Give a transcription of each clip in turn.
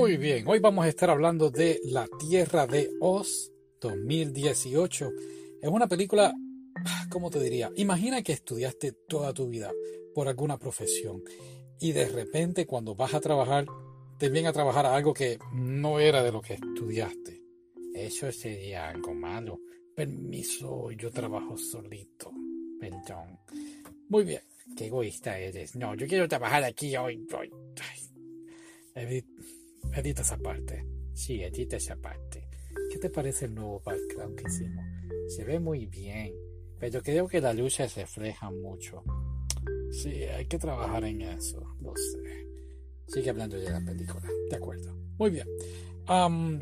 Muy bien, hoy vamos a estar hablando de La Tierra de Oz 2018. Es una película, ¿cómo te diría? Imagina que estudiaste toda tu vida por alguna profesión y de repente cuando vas a trabajar te vienen a trabajar a algo que no era de lo que estudiaste. Eso sería algo malo. Permiso, yo trabajo solito. Perdón. Muy bien, qué egoísta eres. No, yo quiero trabajar aquí hoy. hoy. Edita esa parte. Sí, edita esa parte. ¿Qué te parece el nuevo background que hicimos? Se ve muy bien, pero creo que la luz se refleja mucho. Sí, hay que trabajar en eso, lo sé. Sigue hablando de la película, de acuerdo. Muy bien.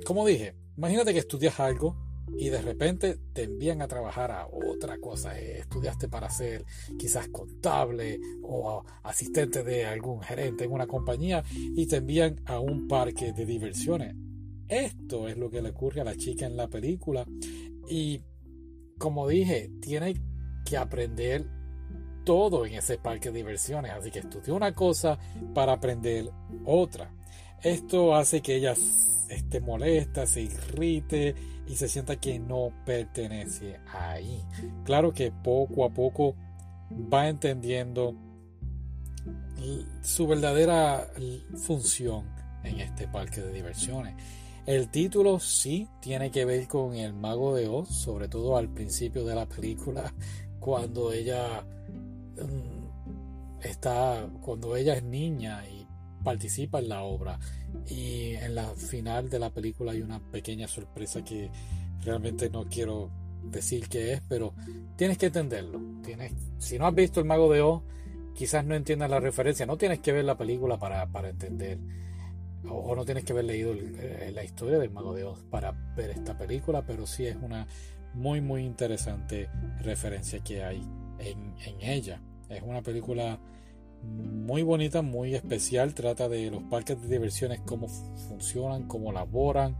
como dije, imagínate que estudias algo y de repente te envían a trabajar a otra cosa. Eh, estudiaste para ser quizás contable o asistente de algún gerente en una compañía y te envían a un parque de diversiones. Esto es lo que le ocurre a la chica en la película y como dije, tiene que aprender todo en ese parque de diversiones. Así que estudió una cosa para aprender otra. Esto hace que ella esté molesta, se irrite y se sienta que no pertenece ahí. Claro que poco a poco va entendiendo su verdadera función en este parque de diversiones. El título sí tiene que ver con el mago de Oz, sobre todo al principio de la película, cuando ella mm, está, cuando ella es niña y participa en la obra. Y en la final de la película hay una pequeña sorpresa que realmente no quiero decir qué es, pero tienes que entenderlo. Tienes, si no has visto El Mago de Oz, quizás no entiendas la referencia. No tienes que ver la película para, para entender o, no tienes que haber leído eh, la historia del Mago de Oz para ver esta película, pero sí es una muy muy interesante referencia que hay en, ella. Es una película muy bonita, muy especial, trata de los parques de diversiones, cómo funcionan, cómo laboran,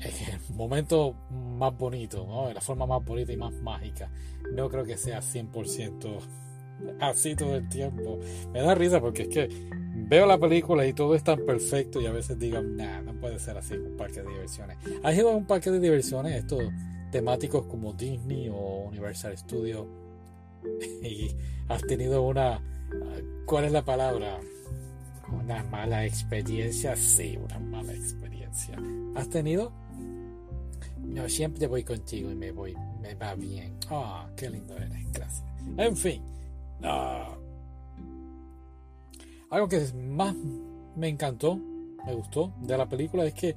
el momento más bonito, ¿no? la forma más bonita y más mágica. No creo que sea 100% así todo el tiempo. Me da risa porque es que veo la película y todo es tan perfecto y a veces digo, nah, no puede ser así un parque de diversiones. ¿Has ido a un parque de diversiones, estos temáticos como Disney o Universal Studios? has tenido una, ¿cuál es la palabra? Una mala experiencia, sí, una mala experiencia. ¿Has tenido? No, siempre voy contigo y me voy, me va bien. Ah, qué lindo eres, gracias. En fin, uh, algo que más me encantó, me gustó de la película es que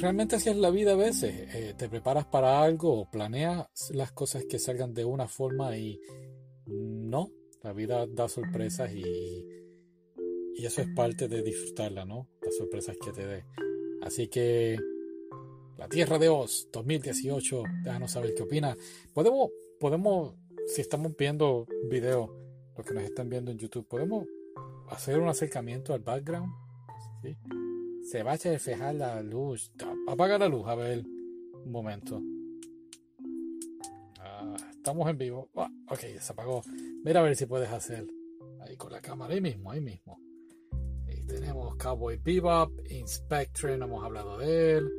realmente así es la vida a veces. Eh, te preparas para algo o planeas las cosas que salgan de una forma y no, la vida da sorpresas y, y eso es parte de disfrutarla, ¿no? Las sorpresas que te dé. Así que La Tierra de Oz 2018, déjanos saber qué opinas. Podemos, podemos, si estamos viendo videos, los que nos están viendo en YouTube, podemos hacer un acercamiento al background. Se va a reflejar la luz. Apaga la luz, a ver. Un momento. Ah, estamos en vivo. Ah, ok, se apagó. Mira a ver si puedes hacer. Ahí con la cámara, ahí mismo, ahí mismo. Tenemos Cowboy Bebop, Inspector, no hemos hablado de él.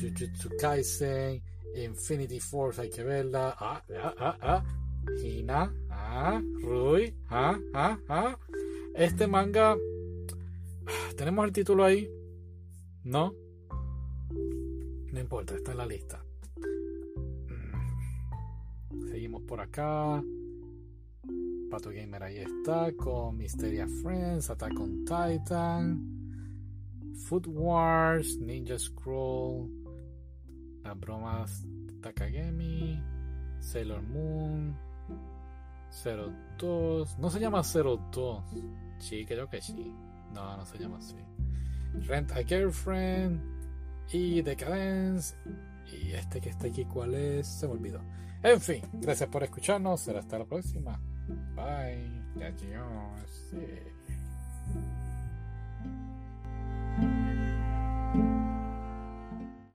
Jujutsu Kaisen, Infinity Force, hay que verla. Ah, ah, ah, ah. Hina, ah, Rui, ah, ah, ah. Este manga. Tenemos el título ahí. ¿No? No importa, está en la lista. Por acá. Pato Gamer ahí está. Con Mysteria Friends. Attack on Titan. Food Wars. Ninja Scroll. Las bromas Takagemi. Sailor Moon. 02. No se llama 02. Sí, creo que sí. No, no se llama así. Rent a Girlfriend y Decadence. Y este que está aquí, ¿cuál es? Se me olvidó. En fin, gracias por escucharnos. Será hasta la próxima. Bye. Adiós.